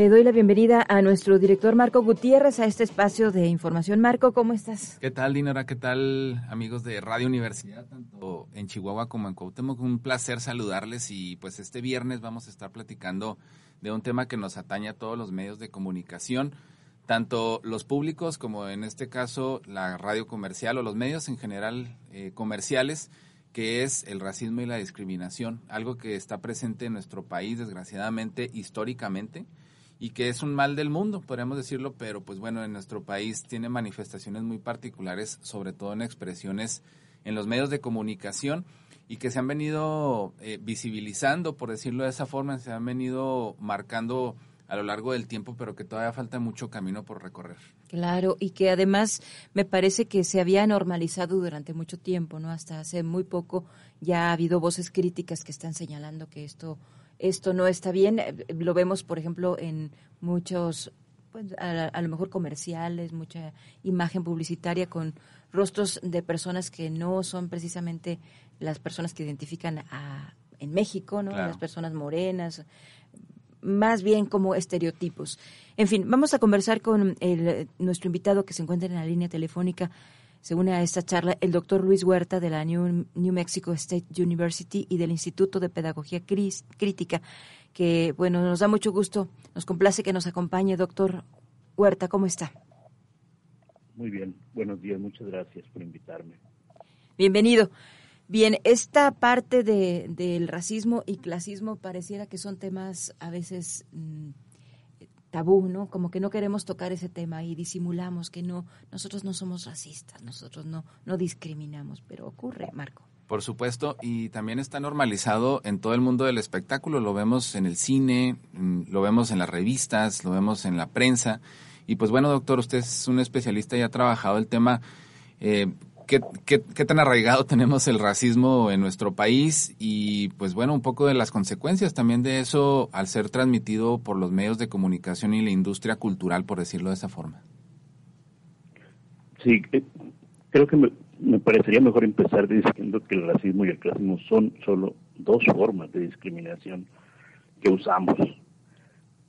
Le doy la bienvenida a nuestro director Marco Gutiérrez a este espacio de información. Marco, ¿cómo estás? ¿Qué tal, Dinora? ¿Qué tal, amigos de Radio Universidad, tanto en Chihuahua como en Cuauhtémoc? Un placer saludarles y pues este viernes vamos a estar platicando de un tema que nos atañe a todos los medios de comunicación, tanto los públicos como en este caso la radio comercial o los medios en general eh, comerciales que es el racismo y la discriminación, algo que está presente en nuestro país desgraciadamente históricamente y que es un mal del mundo, podríamos decirlo, pero pues bueno, en nuestro país tiene manifestaciones muy particulares, sobre todo en expresiones en los medios de comunicación y que se han venido eh, visibilizando, por decirlo de esa forma, se han venido marcando a lo largo del tiempo, pero que todavía falta mucho camino por recorrer. Claro, y que además me parece que se había normalizado durante mucho tiempo, ¿no? Hasta hace muy poco ya ha habido voces críticas que están señalando que esto esto no está bien. Eh, lo vemos, por ejemplo, en muchos, pues, a, lo mejor comerciales, mucha imagen publicitaria con rostros de personas que no son precisamente las personas que identifican a, en México, ¿no? Las personas morenas, más bien como estereotipos. En fin, vamos a conversar con el, nuestro invitado que se encuentra en la línea telefónica, se une a esta charla el doctor Luis Huerta de la New, Mexico State University y del Instituto de Pedagogía Crítica, que, bueno, nos da mucho gusto, nos complace que nos acompañe. Doctor Huerta, ¿cómo está? Muy bien, buenos días, muchas gracias por invitarme. Bienvenido. Bien, esta parte de, del racismo y clasismo pareciera que son temas a veces... Mm, tabú, ¿no? Como que no queremos tocar ese tema y disimulamos que no, nosotros no somos racistas, nosotros no, no discriminamos, pero ocurre, Marco. Por supuesto, y también está normalizado en todo el mundo del espectáculo, lo vemos en el cine, lo vemos en las revistas, lo vemos en la prensa. Y pues bueno, doctor, usted es un especialista y ha trabajado el tema. Eh, ¿Qué, tan arraigado tenemos el racismo en nuestro país y pues bueno, un poco de las consecuencias también de eso al ser transmitido por los medios de comunicación y la industria cultural, por decirlo de esa forma? Sí, eh, creo que me, parecería mejor empezar diciendo que el racismo y el clasismo son solo dos formas de discriminación que usamos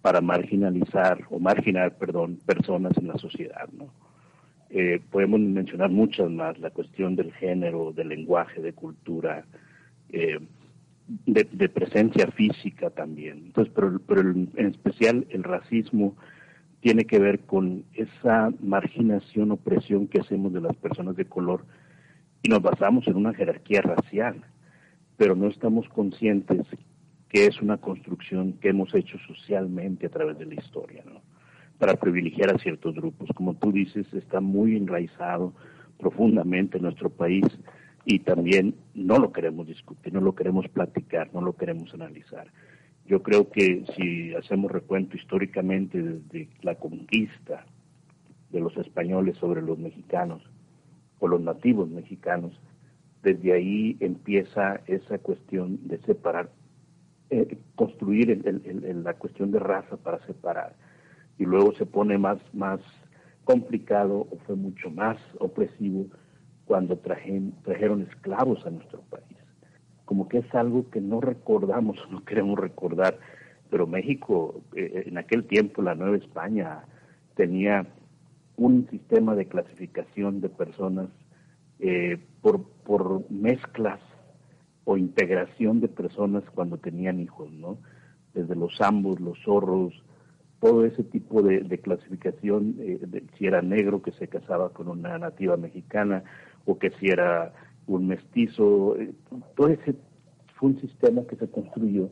para marginalizar o marginar, perdón, personas en la sociedad, ¿no? Eh, podemos mencionar muchas más, la cuestión del género, del lenguaje, de cultura, eh, de, presencia física también. Entonces, pero, pero en especial el racismo tiene que ver con esa marginación, opresión que hacemos de las personas de color y nos basamos en una jerarquía racial, pero no estamos conscientes que es una construcción que hemos hecho socialmente a través de la historia, ¿no? Para privilegiar a ciertos grupos. Como tú dices, está muy enraizado profundamente en nuestro país y también no lo queremos discutir, no lo queremos platicar, no lo queremos analizar. Yo creo que si hacemos recuento históricamente desde la conquista de los españoles sobre los mexicanos o los nativos mexicanos, desde ahí empieza esa cuestión de separar, eh, construir la cuestión de raza para separar y luego se pone más, más complicado o fue mucho más opresivo cuando trajeron esclavos a nuestro país. Como que es algo que no recordamos no queremos recordar, pero México eh, en aquel tiempo, la Nueva España, tenía un sistema de clasificación de personas eh, por, por mezclas o integración de personas cuando tenían hijos, ¿no? Desde los ambos, los zorros, todo ese tipo de, clasificación, eh, si era negro que se casaba con una nativa mexicana o que si era un mestizo, eh, todo ese fue un sistema que se construyó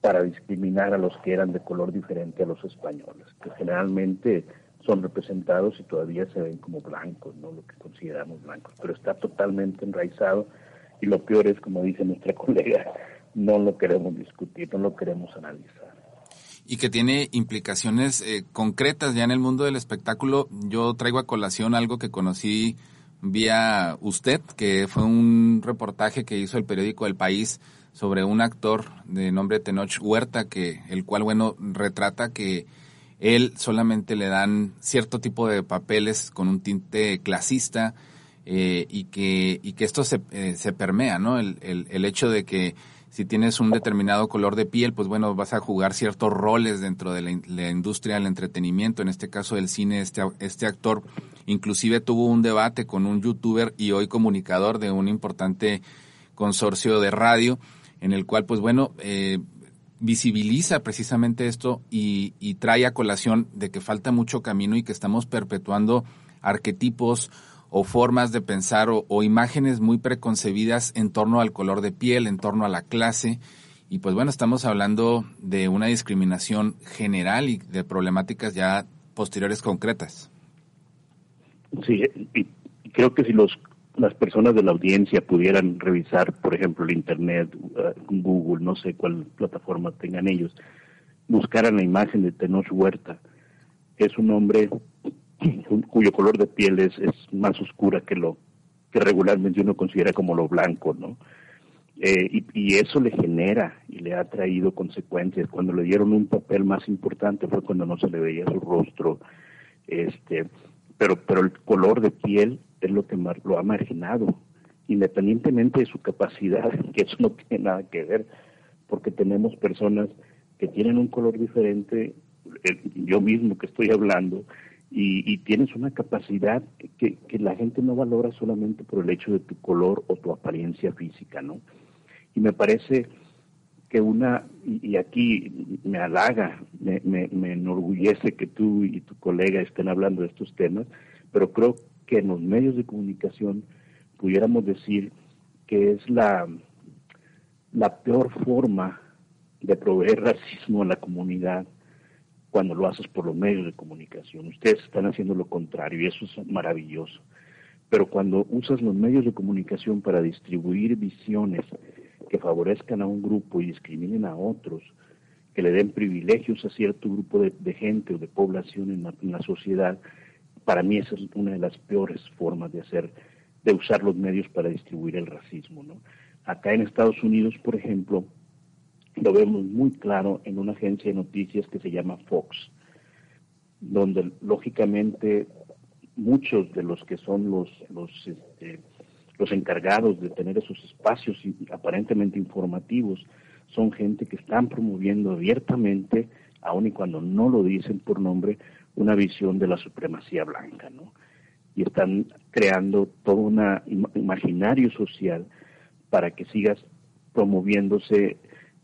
para discriminar a los que eran de color diferente a los españoles, que generalmente son representados y todavía se ven como blancos, no lo que consideramos blancos, pero está totalmente enraizado y lo peor es, como dice nuestra colega, no lo queremos discutir, no lo queremos analizar. Y que tiene implicaciones eh, concretas ya en el mundo del espectáculo. Yo traigo a colación algo que conocí vía usted, que fue un reportaje que hizo el periódico El País sobre un actor de nombre Tenoch Huerta, que el cual, bueno, retrata que él solamente le dan cierto tipo de papeles con un tinte clasista eh, y, que, y que esto se, eh, se permea, ¿no? El, el, el hecho de que si tienes un determinado color de piel, pues bueno, vas a jugar ciertos roles dentro de la, industria del entretenimiento, en este caso del cine, este, este actor inclusive tuvo un debate con un youtuber y hoy comunicador de un importante consorcio de radio, en el cual, pues bueno, eh, visibiliza precisamente esto y, y trae a colación de que falta mucho camino y que estamos perpetuando arquetipos o formas de pensar o, imágenes muy preconcebidas en torno al color de piel, en torno a la clase. Y pues bueno, estamos hablando de una discriminación general y de problemáticas ya posteriores concretas. Sí, creo que si los las personas de la audiencia pudieran revisar, por ejemplo, el Internet, uh, Google, no sé cuál plataforma tengan ellos, buscaran la imagen de Tenoch Huerta. Es un hombre cuyo color de piel es, es más oscura que lo que regularmente uno considera como lo blanco, ¿no? Eh, y, y, eso le genera y le ha traído consecuencias. Cuando le dieron un papel más importante fue cuando no se le veía su rostro, este, pero, pero el color de piel es lo que lo ha marginado, independientemente de su capacidad, que eso no tiene nada que ver, porque tenemos personas que tienen un color diferente, yo mismo que estoy hablando, y, tienes una capacidad que, la gente no valora solamente por el hecho de tu color o tu apariencia física, ¿no? Y me parece que una, y, aquí me halaga, me, me, enorgullece que tú y tu colega estén hablando de estos temas, pero creo que en los medios de comunicación pudiéramos decir que es la, la peor forma de proveer racismo a la comunidad cuando lo haces por los medios de comunicación. Ustedes están haciendo lo contrario y eso es maravilloso. Pero cuando usas los medios de comunicación para distribuir visiones que favorezcan a un grupo y discriminen a otros, que le den privilegios a cierto grupo de, gente o de población en la, en sociedad, para mí esa es una de las peores formas de hacer, de usar los medios para distribuir el racismo. ¿no? Acá en Estados Unidos, por ejemplo, lo vemos muy claro en una agencia de noticias que se llama Fox, donde lógicamente muchos de los que son los los este, los encargados de tener esos espacios aparentemente informativos son gente que están promoviendo abiertamente, aun y cuando no lo dicen por nombre, una visión de la supremacía blanca, ¿no? Y están creando todo un imaginario social para que sigas promoviéndose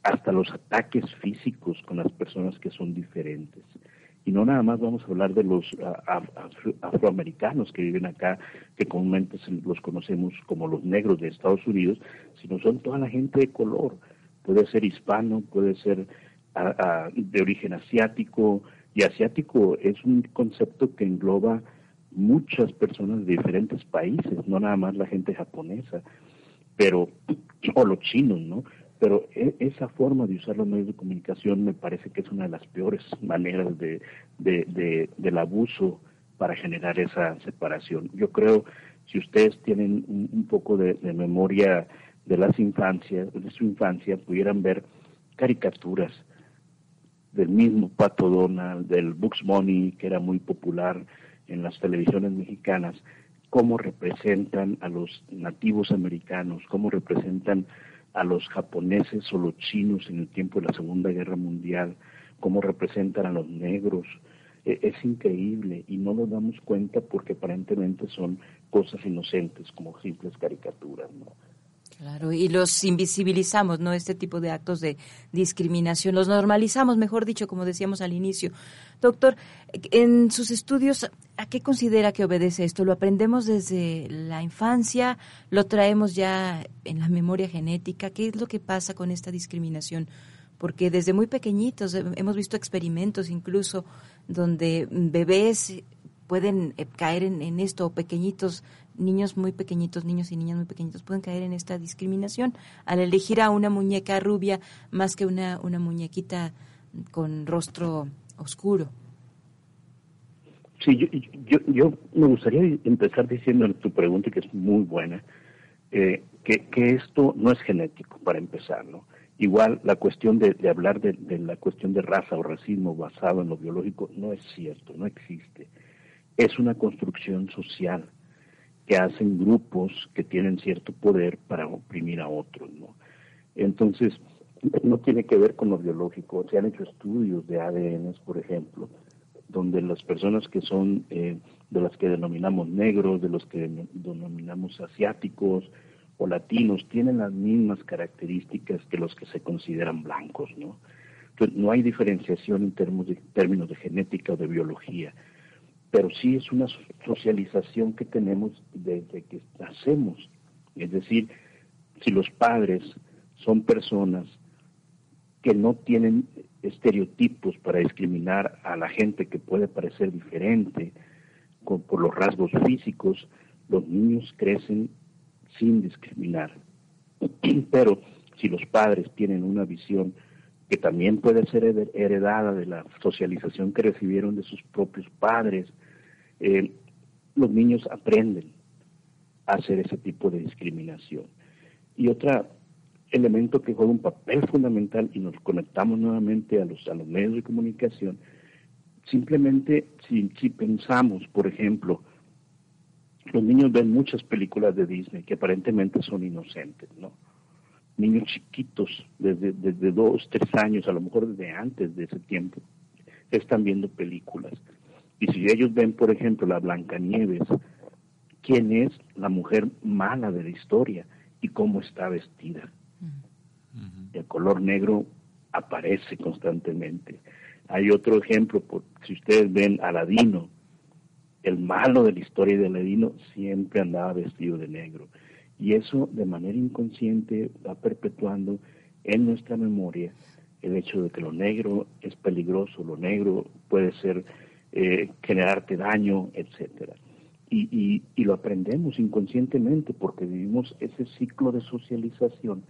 hasta los ataques físicos con las personas que son diferentes. Y no nada más vamos a hablar de los afroamericanos que viven acá, que comúnmente los conocemos como los negros de Estados Unidos, sino son toda la gente de color. Puede ser hispano, puede ser de origen asiático, y asiático es un concepto que engloba muchas personas de diferentes países, no nada más la gente japonesa, pero, o los chinos, ¿no? Pero e, esa forma de usar los medios de comunicación me parece que es una de las peores maneras de, del abuso para generar esa separación. Yo creo, si ustedes tienen un, poco de, memoria de las infancias, de su infancia, pudieran ver caricaturas del mismo Pato Donald, del Bugs Money, que era muy popular en las televisiones mexicanas, cómo representan a los nativos americanos, cómo representan a los japoneses o los chinos en el tiempo de la Segunda Guerra Mundial, cómo representan a los negros. E, es increíble y no nos damos cuenta porque aparentemente son cosas inocentes como simples caricaturas. ¿no? Claro, y los invisibilizamos, ¿no? Este tipo de actos de discriminación, los normalizamos, mejor dicho, como decíamos al inicio. Doctor, en sus estudios, ¿a qué considera que obedece esto? ¿Lo aprendemos desde la infancia? ¿Lo traemos ya en la memoria genética? ¿Qué es lo que pasa con esta discriminación? Porque desde muy pequeñitos hemos visto experimentos incluso donde bebés pueden eh, caer en, esto, pequeñitos, niños muy pequeñitos, niños y niñas muy pequeñitos, pueden caer en esta discriminación al elegir a una muñeca rubia más que una, una muñequita con rostro oscuro. Sí, yo, yo, yo me gustaría empezar diciendo en tu pregunta, que es muy buena, eh, que, que, esto no es genético, para empezar, ¿no? Igual la cuestión de, hablar de, la cuestión de raza o racismo basado en lo biológico no es cierto, no existe. Es una construcción social que hacen grupos que tienen cierto poder para oprimir a otros, ¿no? Entonces, no tiene que ver con lo biológico. Se han hecho estudios de ADN, por ejemplo, donde las personas que son eh, de las que denominamos negros, de los que denominamos asiáticos, o latinos tienen las mismas características que los que se consideran blancos, ¿no? Entonces, no hay diferenciación en términos de, términos de genética o de biología, pero sí es una socialización que tenemos desde que nacemos. Es decir, si los padres son personas que no tienen estereotipos para discriminar a la gente que puede parecer diferente por los rasgos físicos, los niños crecen sin discriminar. Pero si los padres tienen una visión que también puede ser heredada de la socialización que recibieron de sus propios padres, eh, los niños aprenden a hacer ese tipo de discriminación. Y otro elemento que juega un papel fundamental y nos conectamos nuevamente a los, a los medios de comunicación, simplemente si, pensamos, por ejemplo, los niños ven muchas películas de Disney que aparentemente son inocentes, ¿no? Niños chiquitos, desde, desde dos, tres años, a lo mejor desde antes de ese tiempo, están viendo películas. Y si ellos ven, por ejemplo, la Blancanieves, ¿quién es la mujer mala de la historia y cómo está vestida? El color negro aparece constantemente. Hay otro ejemplo, por, si ustedes ven Aladino, el malo de la historia de Aladino siempre andaba vestido de negro. Y eso de manera inconsciente va perpetuando en nuestra memoria el hecho de que lo negro es peligroso, lo negro puede ser eh, generarte daño, etcétera. Y, y, lo aprendemos inconscientemente porque vivimos ese ciclo de socialización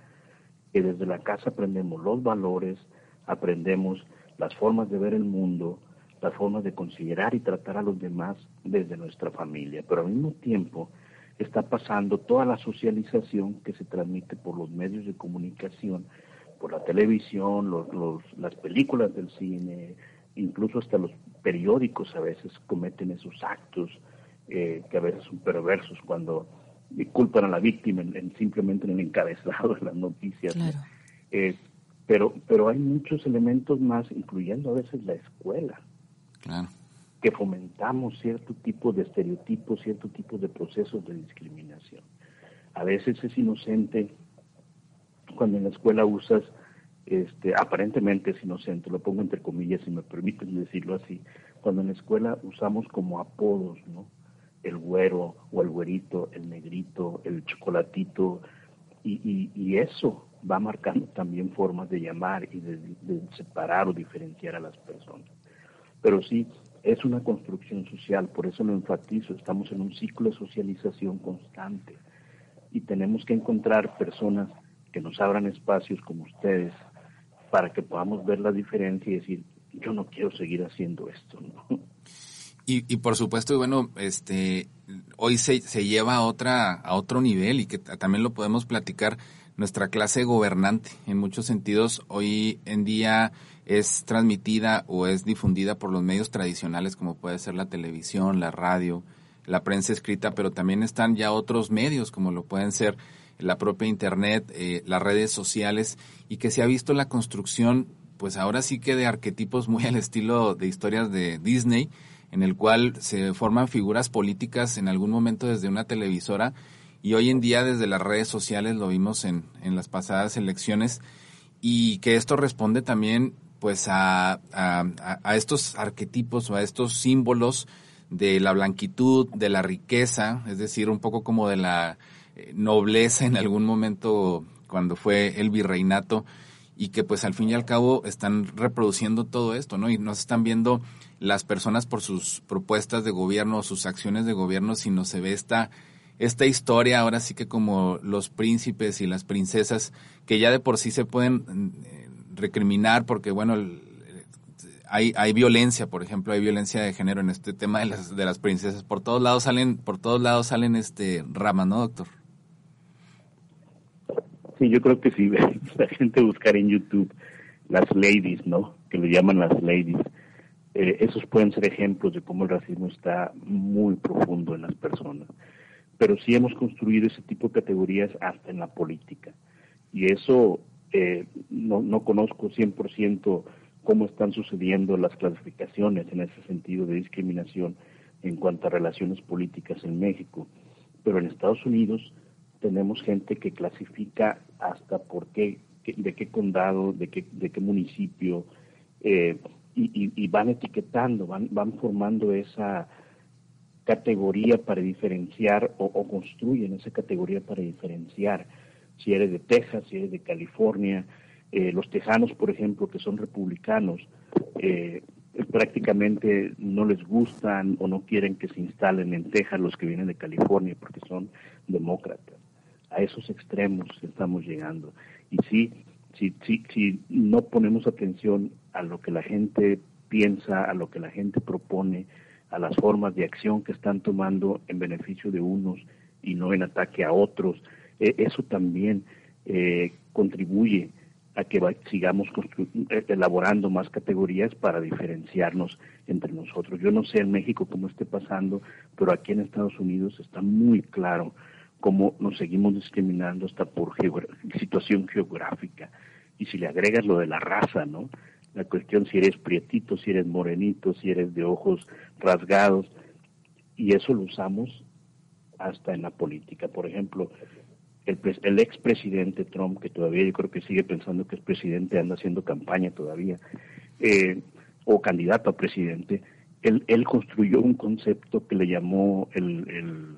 que desde la casa aprendemos los valores, aprendemos las formas de ver el mundo, las formas de considerar y tratar a los demás desde nuestra familia, pero al mismo tiempo está pasando toda la socialización que se transmite por los medios de comunicación, por la televisión, los, las películas del cine, incluso hasta los periódicos a veces cometen esos actos eh, que a veces son perversos cuando culpan a la víctima en, simplemente en el encabezado de las noticias. Eh, pero, pero hay muchos elementos más, incluyendo a veces la escuela, que fomentamos cierto tipo de estereotipos, cierto tipo de procesos de discriminación. A veces es inocente cuando en la escuela usas, este, aparentemente es inocente, lo pongo entre comillas si me permiten decirlo así, cuando en la escuela usamos como apodos, ¿no? El güero o el güerito, el negrito, el chocolatito, y, y, eso va marcando también formas de llamar y de separar o diferenciar a las personas pero sí es una construcción social, por eso lo enfatizo, estamos en un ciclo de socialización constante y tenemos que encontrar personas que nos abran espacios como ustedes para que podamos ver la diferencia y decir, yo no quiero seguir haciendo esto. Y, y por supuesto, bueno, este, hoy se, se lleva a, otra, a otro nivel y que también lo podemos platicar nuestra clase gobernante. En muchos sentidos, hoy en día es transmitida o es difundida por los medios tradicionales como puede ser la televisión, la radio, la prensa escrita, pero también están ya otros medios como lo pueden ser la propia internet, eh, las redes sociales y que se ha visto la construcción pues ahora sí que de arquetipos muy al estilo de historias de Disney, en el cual se forman figuras políticas en algún momento desde una televisora y hoy en día desde las redes sociales lo vimos en, en las pasadas elecciones y que esto responde también pues a, a, estos arquetipos o a estos símbolos de la blanquitud, de la riqueza, es decir, un poco como de la nobleza en algún momento cuando fue el virreinato y que pues al fin y al cabo están reproduciendo todo esto, ¿no? Y no se están viendo las personas por sus propuestas de gobierno o sus acciones de gobierno, sino se ve esta esta historia ahora sí que como los príncipes y las princesas que ya de por sí se pueden eh, recriminar porque bueno hay, hay violencia por ejemplo hay violencia de género en este tema de las de las princesas por todos lados salen por todos lados salen este ramas no doctor sí yo creo que si la gente buscar en YouTube las ladies no que le llaman las ladies eh, esos pueden ser ejemplos de cómo el racismo está muy profundo en las personas pero sí hemos construido ese tipo de categorías hasta en la política. Y eso eh, no, no conozco 100% cómo están sucediendo las clasificaciones en ese sentido de discriminación en cuanto a relaciones políticas en México. Pero en Estados Unidos tenemos gente que clasifica hasta por qué, de qué condado, de qué, de qué municipio, eh, y, van etiquetando, van, van formando esa categoría para diferenciar o, construyen esa categoría para diferenciar si eres de Texas, si eres de California. Eh, los tejanos, por ejemplo, que son republicanos, eh, prácticamente no les gustan o no quieren que se instalen en Texas los que vienen de California porque son demócratas. Esos extremos estamos llegando. Y sí, si, si, si no ponemos atención a lo que la gente piensa, a lo que la gente propone, a las formas de acción que están tomando en beneficio de unos y no en ataque a otros. E, eso también eh, contribuye a que sigamos eh, elaborando más categorías para diferenciarnos entre nosotros. Yo no sé en México cómo esté pasando, pero aquí en Estados Unidos está muy claro cómo nos seguimos discriminando hasta por situación geográfica. Y si le agregas lo de la raza, ¿no? la cuestión si eres prietito, si eres morenito, si eres de ojos rasgados, y eso lo usamos hasta en la política. Por ejemplo, el, el expresidente Trump, que todavía yo creo que sigue pensando que es presidente, anda haciendo campaña todavía, eh, o candidato a presidente, él, él construyó un concepto que le llamó el, el,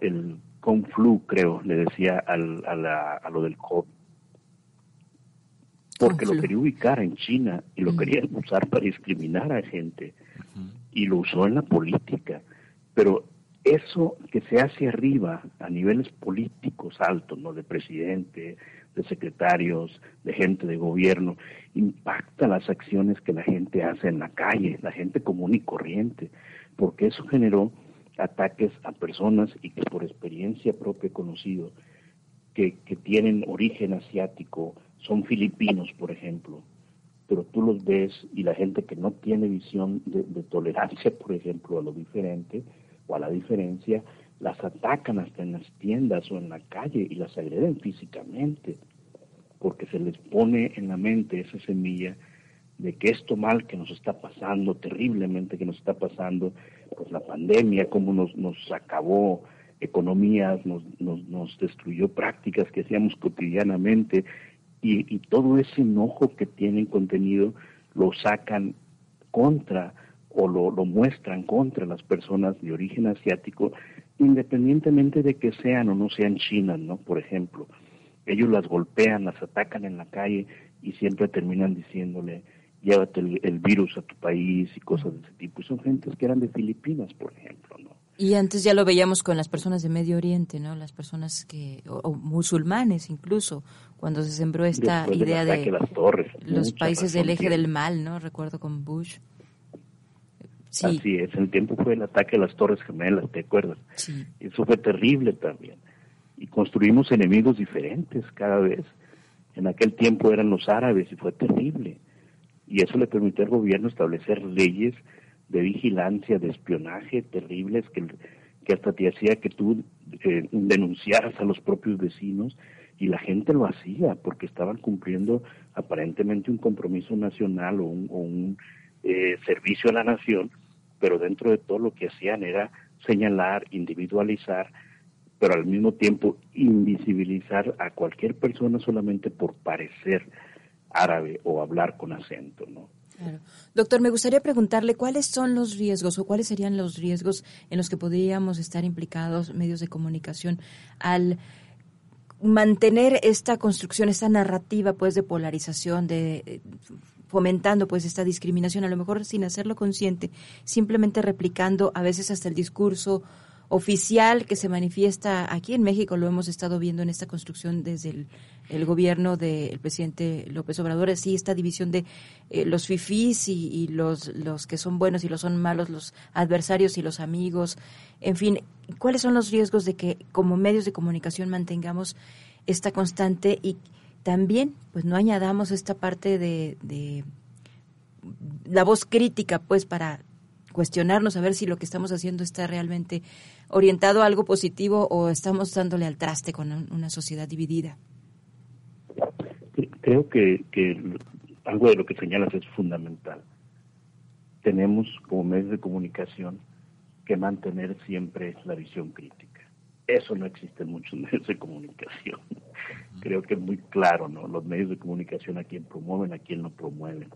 el conflu, creo, le decía al, a, a lo del COVID. Porque lo quería ubicar en China y lo quería usar para discriminar a gente. Y lo usó en la política. Pero eso que se hace arriba a niveles políticos altos, ¿no? De presidente, de secretarios, de gente de gobierno, impacta las acciones que la gente hace en la calle, la gente común y corriente, porque eso generó ataques a personas y que por experiencia propia he conocido que, que tienen origen asiático, son filipinos, por ejemplo, pero tú los ves y la gente que no tiene visión de, tolerancia, por ejemplo, a lo diferente o a la diferencia, las atacan hasta en las tiendas o en la calle y las agreden físicamente, porque se les pone en la mente esa semilla de que esto mal que nos está pasando, terriblemente que nos está pasando, pues la pandemia, cómo nos, nos acabó economías, nos, nos, nos destruyó prácticas que hacíamos cotidianamente y, todo ese enojo que tienen contenido lo sacan contra o lo, lo, muestran contra las personas de origen asiático, independientemente de que sean o no sean chinas, ¿no? Por ejemplo, ellos las golpean, las atacan en la calle y siempre terminan diciéndole, llévate el, el virus a tu país y cosas de ese tipo. Y son gentes que eran de Filipinas, por ejemplo, ¿no? Y antes ya lo veíamos con las personas de Medio Oriente, ¿no? Las personas que, o, musulmanes incluso, cuando se sembró esta idea de los países del eje del mal, ¿no? Recuerdo con Bush. Sí. Así es, el tiempo fue el ataque a las Torres Gemelas, ¿te acuerdas? Sí. Eso fue terrible también. Y construimos enemigos diferentes cada vez. En aquel tiempo eran los árabes y fue terrible. Y eso le permitió al gobierno establecer leyes de vigilancia, de espionaje terribles que, que hasta te hacía que tú eh, denunciaras a los propios vecinos y la gente lo hacía porque estaban cumpliendo aparentemente un compromiso nacional o un, eh, servicio a la nación, pero dentro de todo lo que hacían era señalar, individualizar, pero al mismo tiempo invisibilizar a cualquier persona solamente por parecer árabe o hablar con acento, ¿no? Doctor, me gustaría preguntarle cuáles son los riesgos o cuáles serían los riesgos en los que podríamos estar implicados medios de comunicación al mantener esta construcción, esta narrativa pues de polarización, de eh, fomentando pues esta discriminación, a lo mejor sin hacerlo consciente, simplemente replicando a veces hasta el discurso oficial que se manifiesta aquí en México, lo hemos estado viendo en esta construcción desde el, gobierno del presidente López Obrador, así esta división de eh, los fifís y, los, los que son buenos y los son malos, los adversarios y los amigos, en fin, ¿cuáles son los riesgos de que como medios de comunicación mantengamos esta constante y también pues no añadamos esta parte de, de la voz crítica pues para cuestionarnos a ver si lo que estamos haciendo está realmente orientado a algo positivo o estamos dándole al traste con una sociedad dividida? Creo que, algo de lo que señalas es fundamental. Tenemos como medios de comunicación que mantener siempre la visión crítica. Eso no existe en muchos medios de comunicación. Creo que es muy claro, ¿no? Los medios de comunicación a quien promueven, a quien no promueven.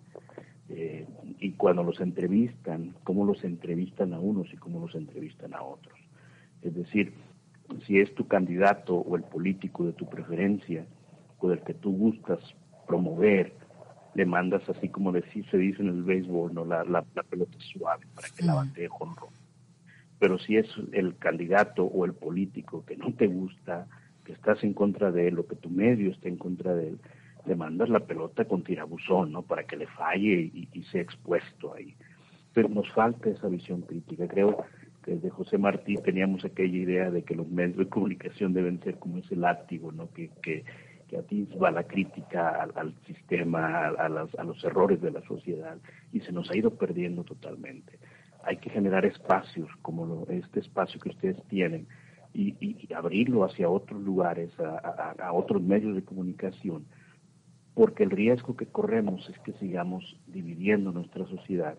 Eh, y cuando los entrevistan, cómo los entrevistan a unos y cómo los entrevistan a otros. Es decir, si es tu candidato o el político de tu preferencia o del que tú gustas promover, le mandas así como decir, se dice en el béisbol, ¿no? la, la, pelota suave para que la bate con rojo. Pero si es el candidato o el político que no te gusta, que estás en contra de él o que tu medio está en contra de él, le mandas la pelota con tirabuzón, ¿no? Para que le falle y, sea expuesto ahí. Pero nos falta esa visión crítica. Creo desde José Martí teníamos aquella idea de que los medios de comunicación deben ser como ese látigo, ¿no? que, que, que atisba la crítica al, sistema, a, a, los errores de la sociedad, y se nos ha ido perdiendo totalmente. Hay que generar espacios como este espacio que ustedes tienen y, y, abrirlo hacia otros lugares, a otros medios de comunicación, porque el riesgo que corremos es que sigamos dividiendo nuestra sociedad,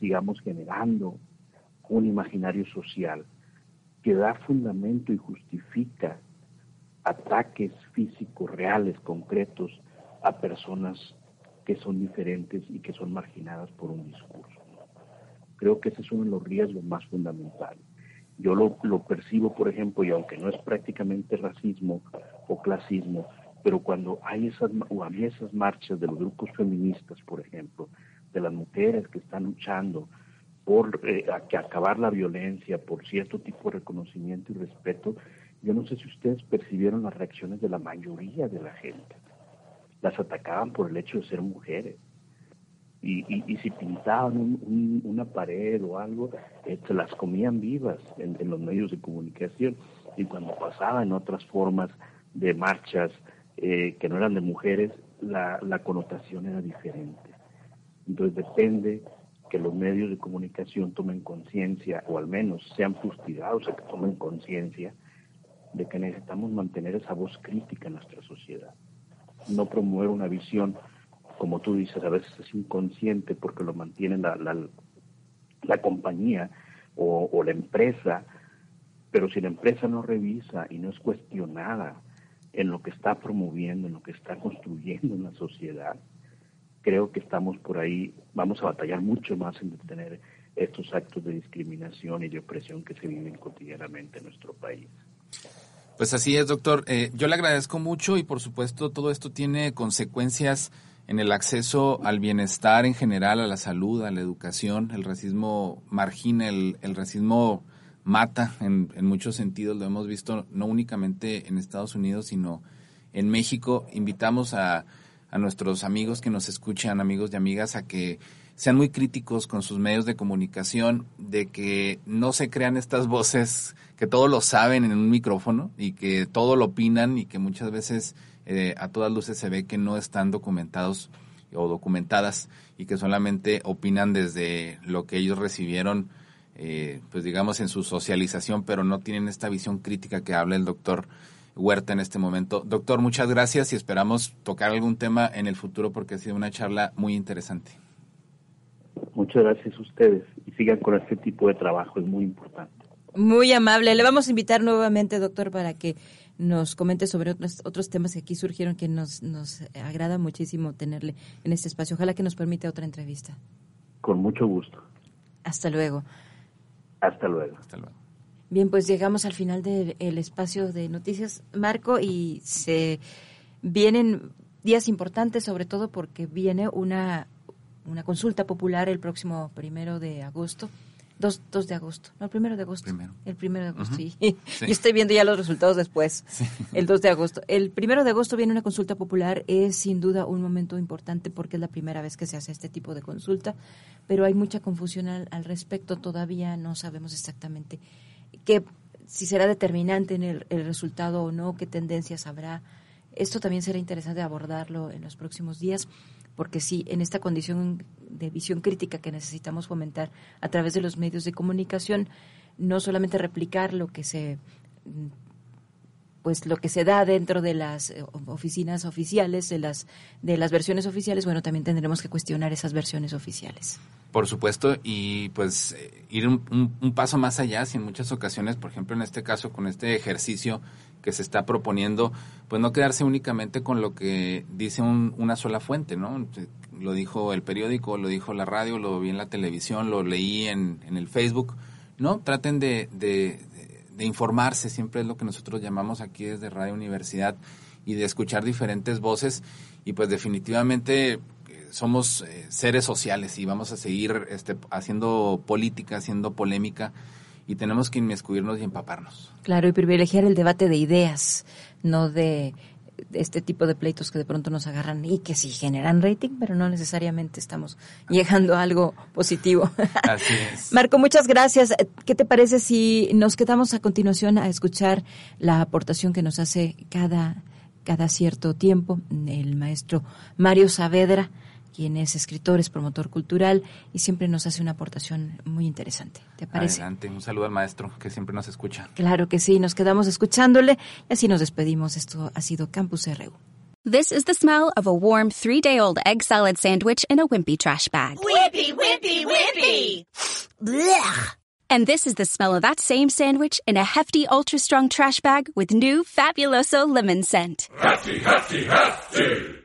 sigamos generando un imaginario social que da fundamento y justifica ataques físicos reales, concretos, a personas que son diferentes y que son marginadas por un discurso. Creo que ese es uno de los riesgos más fundamentales. Yo lo, percibo, por ejemplo, y aunque no es prácticamente racismo o clasismo, pero cuando hay esas, o había esas marchas de los grupos feministas, por ejemplo, de las mujeres que están luchando por eh, que acabar la violencia, por cierto tipo de reconocimiento y respeto, yo no sé si ustedes percibieron las reacciones de la mayoría de la gente. Las atacaban por el hecho de ser mujeres. Y, y, si pintaban una pared o algo, eh, se las comían vivas en, los medios de comunicación. Y cuando pasaban otras formas de marchas eh, que no eran de mujeres, la, la connotación era diferente. Entonces depende que los medios de comunicación tomen conciencia, o al menos sean fustigados a que tomen conciencia de que necesitamos mantener esa voz crítica en nuestra sociedad. No promover una visión, como tú dices, a veces es inconsciente porque lo mantiene la, la, compañía o, o la empresa, pero si la empresa no revisa y no es cuestionada en lo que está promoviendo, en lo que está construyendo en la sociedad, creo que estamos por ahí, vamos a batallar mucho más en detener estos actos de discriminación y de opresión que se viven cotidianamente en nuestro país. Pues así es, doctor. Eh, yo le agradezco mucho y por supuesto todo esto tiene consecuencias en el acceso al bienestar en general, a la salud, a la educación. El racismo margina, el, racismo mata en, muchos sentidos. Lo hemos visto no únicamente en Estados Unidos, sino en México. Invitamos a a nuestros amigos que nos escuchan, amigos y amigas, a que sean muy críticos con sus medios de comunicación, de que no se crean estas voces que todo lo saben en un micrófono y que todo lo opinan y que muchas veces eh, a todas luces se ve que no están documentados o documentadas y que solamente opinan desde lo que ellos recibieron, eh, pues digamos, en su socialización, pero no tienen esta visión crítica que habla el doctor Huerta en este momento. Doctor, muchas gracias y esperamos tocar algún tema en el futuro porque ha sido una charla muy interesante. Muchas gracias a ustedes y sigan con este tipo de trabajo, es muy importante. Muy amable. Le vamos a invitar nuevamente, doctor, para que nos comente sobre otros, otros temas que aquí surgieron que nos, nos agrada muchísimo tenerle en este espacio. Ojalá que nos permita otra entrevista. Con mucho gusto. Hasta luego. Hasta luego. Hasta luego. Bien, pues llegamos al final del espacio de noticias, Marco, y se vienen días importantes, sobre todo porque viene una, una consulta popular el próximo primero de agosto 2, de agosto, no, el primero de agosto. El primero de agosto, sí. Yo estoy viendo ya los resultados después, el 2 de agosto. El primero de agosto viene una consulta popular, es sin duda un momento importante porque es la primera vez que se hace este tipo de consulta, pero hay mucha confusión al, respecto, todavía no sabemos exactamente qué, si será determinante en el, el resultado o no, qué tendencias habrá. Esto también será interesante abordarlo en los próximos días porque sí, en esta condición de visión crítica que necesitamos fomentar a través de los medios de comunicación, no solamente replicar lo que se pues lo que se da dentro de las eh, oficinas oficiales, de las de las versiones oficiales, bueno, también tendremos que cuestionar esas versiones oficiales. Por supuesto, y pues eh, ir un, un, paso más allá, si en muchas ocasiones, por ejemplo en este caso, con este ejercicio que se está proponiendo, pues no quedarse únicamente con lo que dice una sola fuente, ¿no? Lo dijo el periódico, lo dijo la radio, lo vi en la televisión, lo leí en, en el Facebook, ¿no? Traten de, de, de, informarse, siempre es lo que nosotros llamamos aquí desde Radio Universidad, y de escuchar diferentes voces, y pues definitivamente eh, somos eh, seres sociales y vamos a seguir este, haciendo política, haciendo polémica, y tenemos que inmiscuirnos y empaparnos. Claro, y privilegiar el debate de ideas, no de este tipo de pleitos que de pronto nos agarran y que sí generan rating, pero no necesariamente estamos llegando a algo positivo. Así es. Marco, muchas gracias. ¿Qué te parece si nos quedamos a continuación a escuchar la aportación que nos hace cada, cada cierto tiempo el maestro Mario Saavedra? Quien es escritor, es promotor cultural y siempre nos hace una aportación muy interesante. ¿Te parece? Adelante, un saludo al maestro que siempre nos escucha. Claro que sí, nos quedamos escuchándole y así nos despedimos. Esto ha sido Campus RU. This is the smell of a warm three-day-old egg salad sandwich in a wimpy trash bag. Wimpy, wimpy, wimpy! Blech! And this is the smell of that same sandwich in a hefty, ultra-strong trash bag with new Fabuloso lemon scent. Hefty, hefty, hefty!